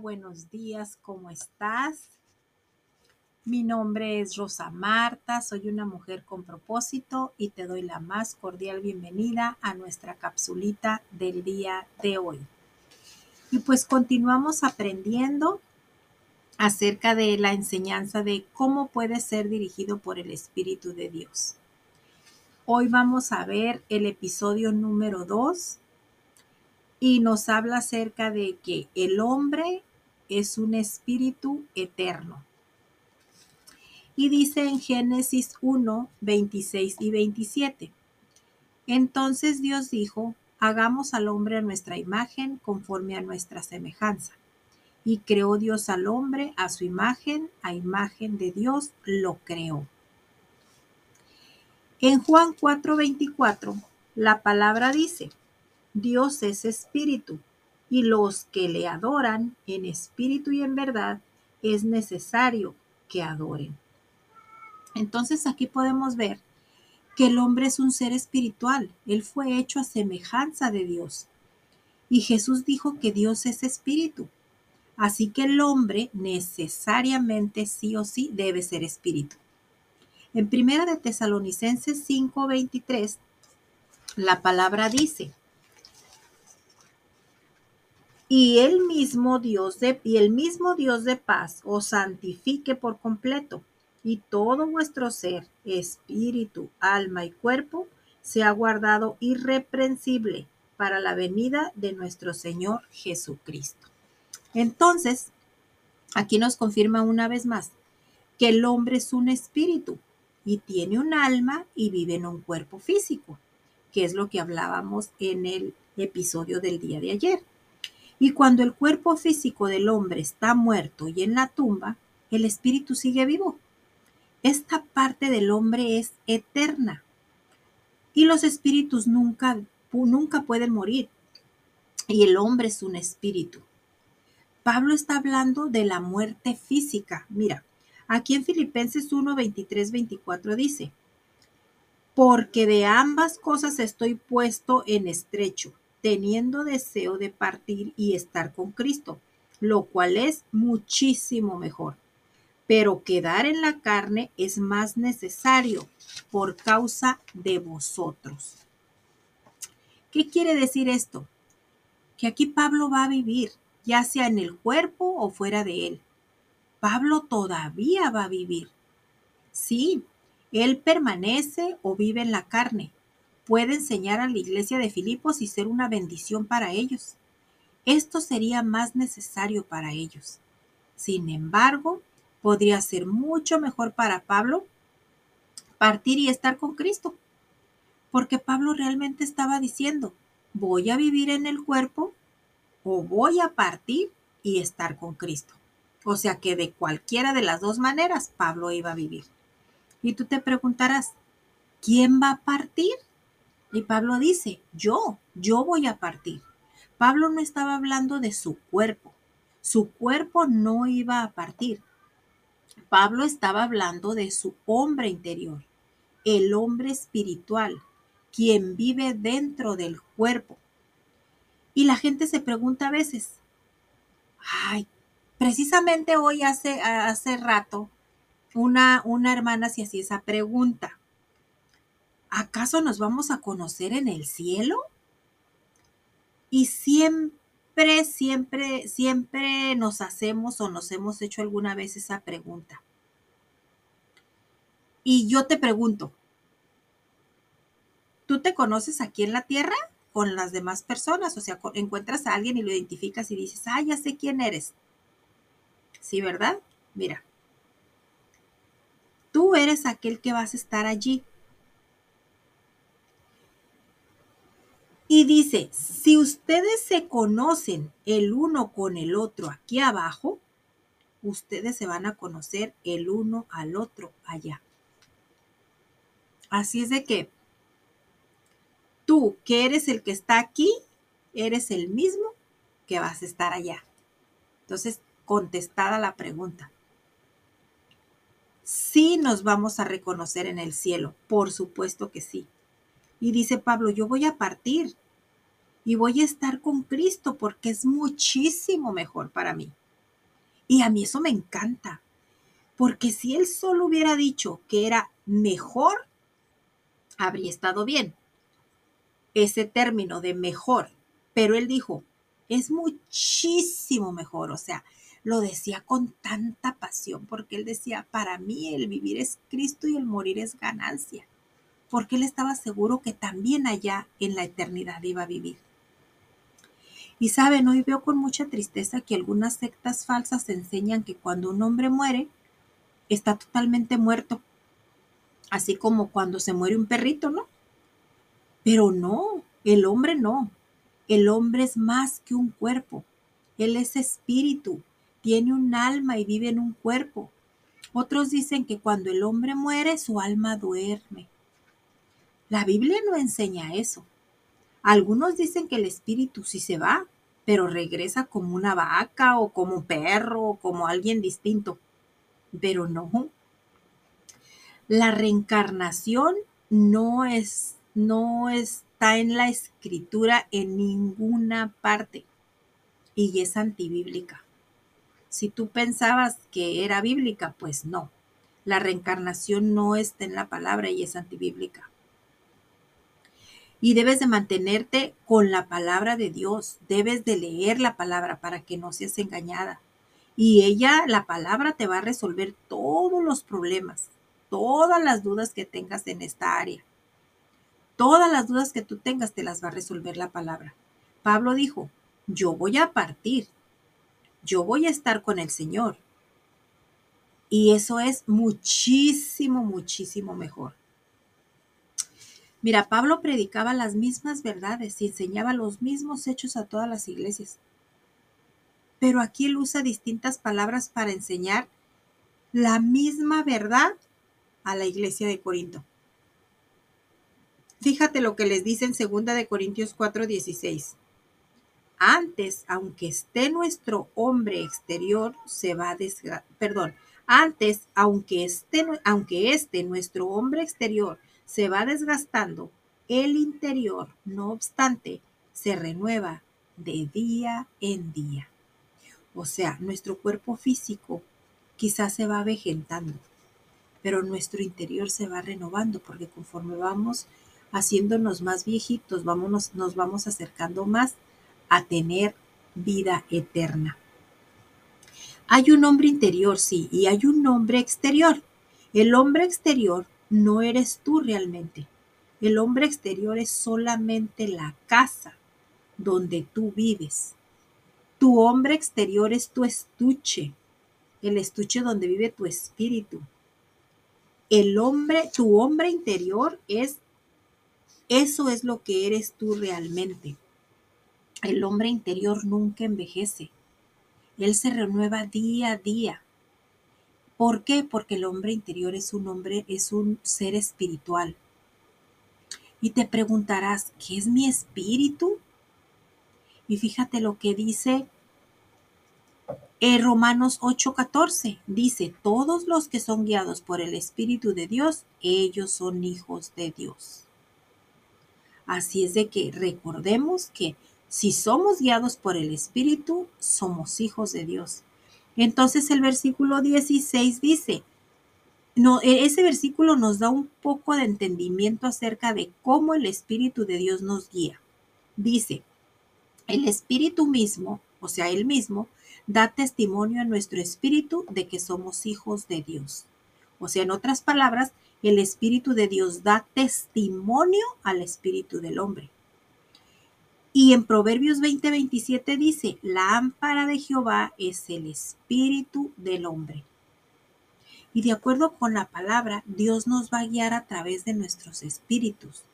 Buenos días, ¿cómo estás? Mi nombre es Rosa Marta, soy una mujer con propósito y te doy la más cordial bienvenida a nuestra capsulita del día de hoy. Y pues continuamos aprendiendo acerca de la enseñanza de cómo puede ser dirigido por el Espíritu de Dios. Hoy vamos a ver el episodio número 2 y nos habla acerca de que el hombre es un espíritu eterno. Y dice en Génesis 1, 26 y 27. Entonces Dios dijo, hagamos al hombre a nuestra imagen conforme a nuestra semejanza. Y creó Dios al hombre a su imagen, a imagen de Dios lo creó. En Juan 4:24, la palabra dice, Dios es espíritu, y los que le adoran en espíritu y en verdad es necesario que adoren. Entonces aquí podemos ver que el hombre es un ser espiritual, él fue hecho a semejanza de Dios. Y Jesús dijo que Dios es espíritu. Así que el hombre necesariamente sí o sí debe ser espíritu. En primera de Tesalonicenses 5:23 la palabra dice: y el mismo Dios de y el mismo Dios de paz os santifique por completo y todo vuestro ser, espíritu, alma y cuerpo sea guardado irreprensible para la venida de nuestro Señor Jesucristo. Entonces, aquí nos confirma una vez más que el hombre es un espíritu y tiene un alma y vive en un cuerpo físico, que es lo que hablábamos en el episodio del día de ayer. Y cuando el cuerpo físico del hombre está muerto y en la tumba, el espíritu sigue vivo. Esta parte del hombre es eterna. Y los espíritus nunca, nunca pueden morir. Y el hombre es un espíritu. Pablo está hablando de la muerte física. Mira, aquí en Filipenses 1, 23, 24 dice, porque de ambas cosas estoy puesto en estrecho teniendo deseo de partir y estar con Cristo, lo cual es muchísimo mejor. Pero quedar en la carne es más necesario por causa de vosotros. ¿Qué quiere decir esto? Que aquí Pablo va a vivir, ya sea en el cuerpo o fuera de él. Pablo todavía va a vivir. Sí, él permanece o vive en la carne, puede enseñar a la iglesia de Filipos y ser una bendición para ellos. Esto sería más necesario para ellos. Sin embargo, podría ser mucho mejor para Pablo partir y estar con Cristo. Porque Pablo realmente estaba diciendo, voy a vivir en el cuerpo o voy a partir y estar con Cristo. O sea que de cualquiera de las dos maneras Pablo iba a vivir. Y tú te preguntarás, ¿quién va a partir? Y Pablo dice, yo, yo voy a partir. Pablo no estaba hablando de su cuerpo. Su cuerpo no iba a partir. Pablo estaba hablando de su hombre interior, el hombre espiritual, quien vive dentro del cuerpo. Y la gente se pregunta a veces, ay, precisamente hoy hace, hace rato, una, una hermana se hacía esa pregunta. ¿Acaso nos vamos a conocer en el cielo? Y siempre, siempre, siempre nos hacemos o nos hemos hecho alguna vez esa pregunta. Y yo te pregunto, ¿tú te conoces aquí en la tierra con las demás personas? O sea, encuentras a alguien y lo identificas y dices, ah, ya sé quién eres. Sí, ¿verdad? Mira, tú eres aquel que vas a estar allí Y si ustedes se conocen el uno con el otro aquí abajo, ustedes se van a conocer el uno al otro allá. Así es de que tú, que eres el que está aquí, eres el mismo que vas a estar allá. Entonces, contestada la pregunta. Sí nos vamos a reconocer en el cielo, por supuesto que sí. Y dice Pablo, yo voy a partir. Y voy a estar con Cristo porque es muchísimo mejor para mí. Y a mí eso me encanta, porque si Él solo hubiera dicho que era mejor, habría estado bien. Ese término de mejor, pero Él dijo, es muchísimo mejor, o sea, lo decía con tanta pasión, porque Él decía, para mí el vivir es Cristo y el morir es ganancia, porque Él estaba seguro que también allá en la eternidad iba a vivir. Y saben, hoy veo con mucha tristeza que algunas sectas falsas enseñan que cuando un hombre muere, está totalmente muerto. Así como cuando se muere un perrito, ¿no? Pero no, el hombre no. El hombre es más que un cuerpo. Él es espíritu, tiene un alma y vive en un cuerpo. Otros dicen que cuando el hombre muere, su alma duerme. La Biblia no enseña eso. Algunos dicen que el espíritu sí se va, pero regresa como una vaca o como un perro o como alguien distinto. Pero no. La reencarnación no es, no está en la escritura en ninguna parte y es antibíblica. Si tú pensabas que era bíblica, pues no. La reencarnación no está en la palabra y es antibíblica y debes de mantenerte con la palabra de Dios, debes de leer la palabra para que no seas engañada. Y ella, la palabra, te va a resolver todos los problemas, todas las dudas que tengas en esta área. Todas las dudas que tú tengas te las va a resolver la palabra. Pablo dijo, yo voy a partir, yo voy a estar con el Señor. Y eso es muchísimo, muchísimo mejor. Mira, Pablo predicaba las mismas verdades y enseñaba los mismos hechos a todas las iglesias. Pero aquí él usa distintas palabras para enseñar la misma verdad a la iglesia de Corinto. Fíjate lo que les dice en 2 de Corintios 4:16. Antes, aunque esté nuestro hombre exterior, se va a perdón, antes, aunque esté, aunque esté nuestro hombre exterior se va desgastando, el interior, no obstante, se renueva de día en día. O sea, nuestro cuerpo físico quizás se va vegetando, pero nuestro interior se va renovando porque conforme vamos haciéndonos más viejitos, nos vamos acercando más a tener vida eterna. Hay un hombre interior, sí, y hay un hombre exterior. El hombre exterior no eres tú realmente. El hombre exterior es solamente la casa donde tú vives. Tu hombre exterior es tu estuche, el estuche donde vive tu espíritu. El hombre, tu hombre interior es, eso es lo que eres tú realmente. El hombre interior nunca envejece. Él se renueva día a día. ¿Por qué? Porque el hombre interior es un hombre, es un ser espiritual. Y te preguntarás, ¿qué es mi espíritu? Y fíjate lo que dice en Romanos 8:14. Dice, todos los que son guiados por el Espíritu de Dios, ellos son hijos de Dios. Así es de que recordemos que si somos guiados por el Espíritu, somos hijos de Dios. Entonces el versículo 16 dice, no, e, ese versículo nos da un poco de entendimiento acerca de cómo el Espíritu de Dios nos guía. Dice, el Espíritu mismo, o sea, Él mismo, da testimonio a nuestro espíritu de que somos hijos de Dios. O sea, en otras palabras, el Espíritu de Dios da testimonio al Espíritu del hombre. Y en Proverbios 20:27 dice, la ámpara de Jehová es el espíritu del hombre. Y de acuerdo con la palabra, Dios nos va a guiar a través de nuestros espíritus.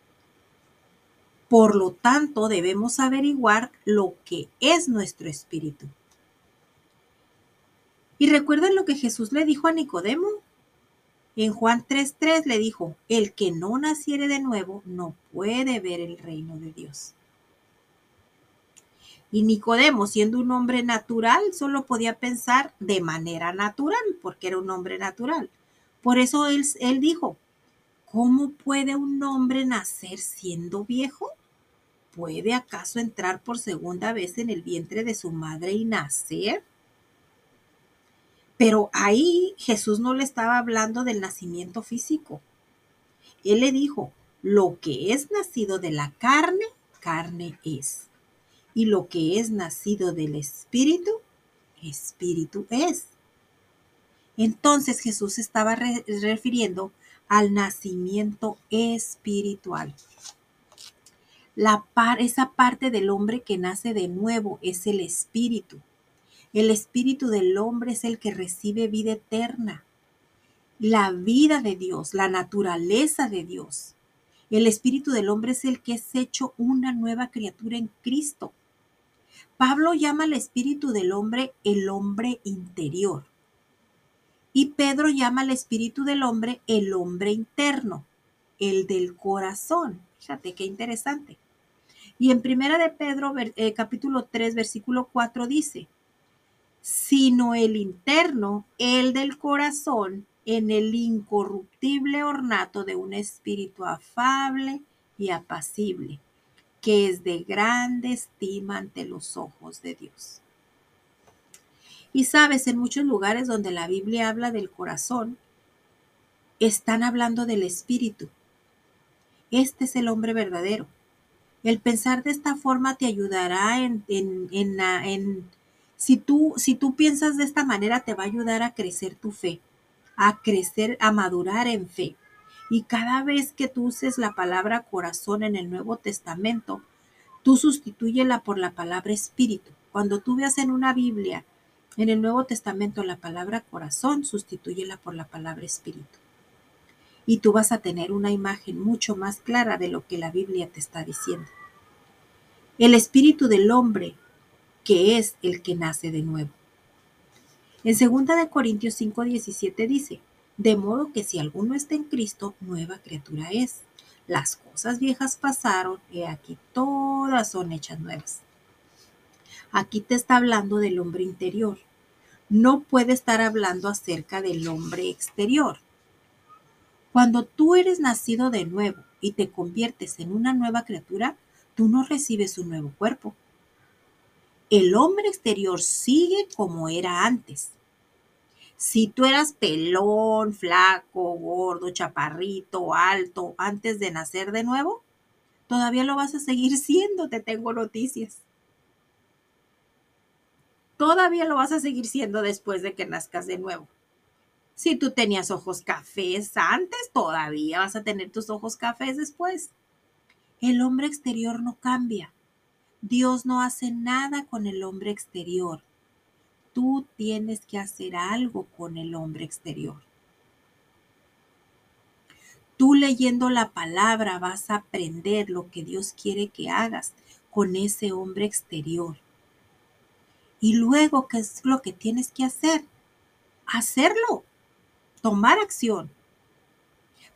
Por lo tanto, debemos averiguar lo que es nuestro espíritu. Y recuerden lo que Jesús le dijo a Nicodemo. En Juan 3:3 le dijo, el que no naciere de nuevo no puede ver el reino de Dios. Y Nicodemo, siendo un hombre natural, solo podía pensar de manera natural, porque era un hombre natural. Por eso él, él dijo, ¿cómo puede un hombre nacer siendo viejo? ¿puede acaso entrar por segunda vez en el vientre de su madre y nacer? Pero ahí Jesús no le estaba hablando del nacimiento físico. Él le dijo, lo que es nacido de la carne, carne es. Y lo que es nacido del espíritu, espíritu es. Entonces Jesús estaba refiriendo al nacimiento espiritual. La esa parte del hombre que nace de nuevo es el espíritu. El espíritu del hombre es el que recibe vida eterna, la vida de Dios, la naturaleza de Dios. El espíritu del hombre es el que es hecho una nueva criatura en Cristo. Pablo llama al espíritu del hombre el hombre interior. Y Pedro llama al espíritu del hombre el hombre interno, el del corazón. Fíjate qué interesante. Y en primera de Pedro, eh, capítulo 3, versículo 4 dice, sino el interno, el del corazón, en el incorruptible ornato de un espíritu afable y apacible, que es de grande estima ante los ojos de Dios. Y sabes, en muchos lugares donde la Biblia habla del corazón, están hablando del espíritu. Este es el hombre verdadero. El pensar de esta forma te ayudará en, en, en, en si, tú, si tú piensas de esta manera, te va a ayudar a crecer tu fe, a crecer, a madurar en fe. Y cada vez que tú uses la palabra corazón en el Nuevo Testamento, tú sustitúyela por la palabra espíritu. Cuando tú veas en una Biblia en el Nuevo Testamento la palabra corazón, sustitúyela por la palabra espíritu. Y tú vas a tener una imagen mucho más clara de lo que la Biblia te está diciendo. El espíritu del hombre, que es el que nace de nuevo. En 2 de Corintios 5:17 dice, de modo que si alguno está en Cristo, nueva criatura es. Las cosas viejas pasaron y aquí todas son hechas nuevas. Aquí te está hablando del hombre interior. No puede estar hablando acerca del hombre exterior. Cuando tú eres nacido de nuevo y te conviertes en una nueva criatura, tú no recibes un nuevo cuerpo. El hombre exterior sigue como era antes. Si tú eras pelón, flaco, gordo, chaparrito, alto antes de nacer de nuevo, todavía lo vas a seguir siendo, te tengo noticias todavía lo vas a seguir siendo después de que nazcas de nuevo. Si tú tenías ojos cafés antes, todavía vas a tener tus ojos cafés después. El hombre exterior no cambia. Dios no hace nada con el hombre exterior. Tú tienes que hacer algo con el hombre exterior. Tú leyendo la palabra vas a aprender lo que Dios quiere que hagas con ese hombre exterior. Y luego, ¿qué es lo que tienes que hacer? Hacerlo, tomar acción.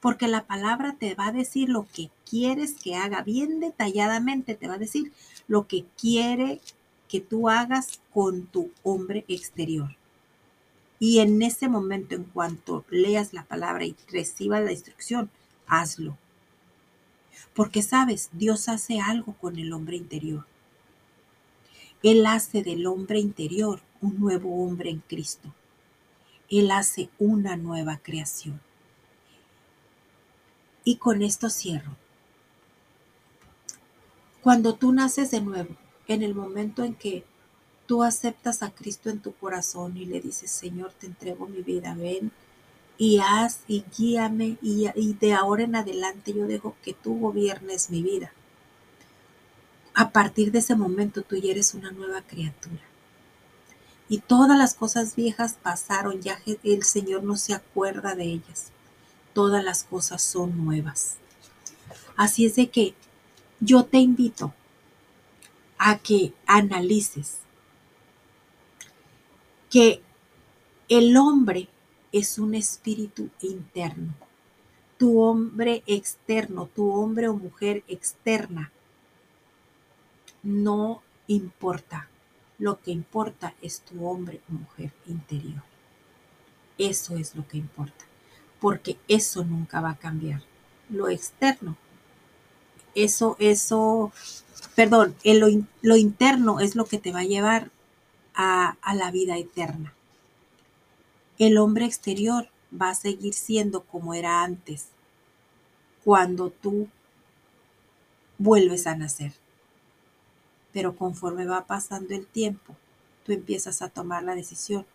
Porque la palabra te va a decir lo que quieres que haga, bien detalladamente te va a decir lo que quiere que tú hagas con tu hombre exterior. Y en ese momento, en cuanto leas la palabra y recibas la instrucción, hazlo. Porque sabes, Dios hace algo con el hombre interior. Él hace del hombre interior un nuevo hombre en Cristo. Él hace una nueva creación. Y con esto cierro. Cuando tú naces de nuevo, en el momento en que tú aceptas a Cristo en tu corazón y le dices, Señor, te entrego mi vida, ven y haz y guíame y, de ahora en adelante yo dejo que tú gobiernes mi vida a partir de ese momento tú ya eres una nueva criatura. Y todas las cosas viejas pasaron, ya el Señor no se acuerda de ellas. Todas las cosas son nuevas. Así es de que yo te invito a que analices que el hombre es un espíritu interno. Tu hombre externo, tu hombre o mujer externa no importa. Lo que importa es tu hombre o mujer interior. Eso es lo que importa, porque eso nunca va a cambiar. Lo externo eso, eso, perdón, lo, lo, interno es lo que te va a llevar a, a la vida eterna. El hombre exterior va a seguir siendo como era antes, cuando tú vuelves a nacer. Pero conforme va pasando el tiempo, tú empiezas a tomar la decisión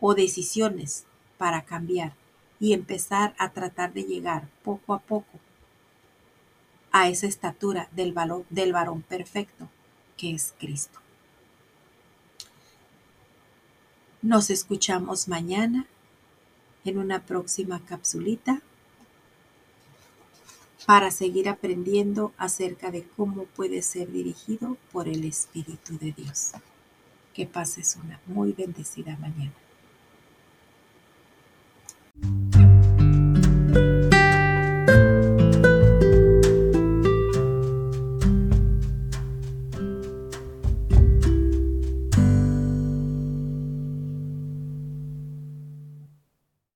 o decisiones para cambiar y empezar a tratar de llegar poco a poco a esa estatura del, valor, del varón perfecto que es Cristo. Nos escuchamos mañana en una próxima capsulita para seguir aprendiendo acerca de cómo puede ser dirigido por el Espíritu de Dios. Que pases una muy bendecida mañana.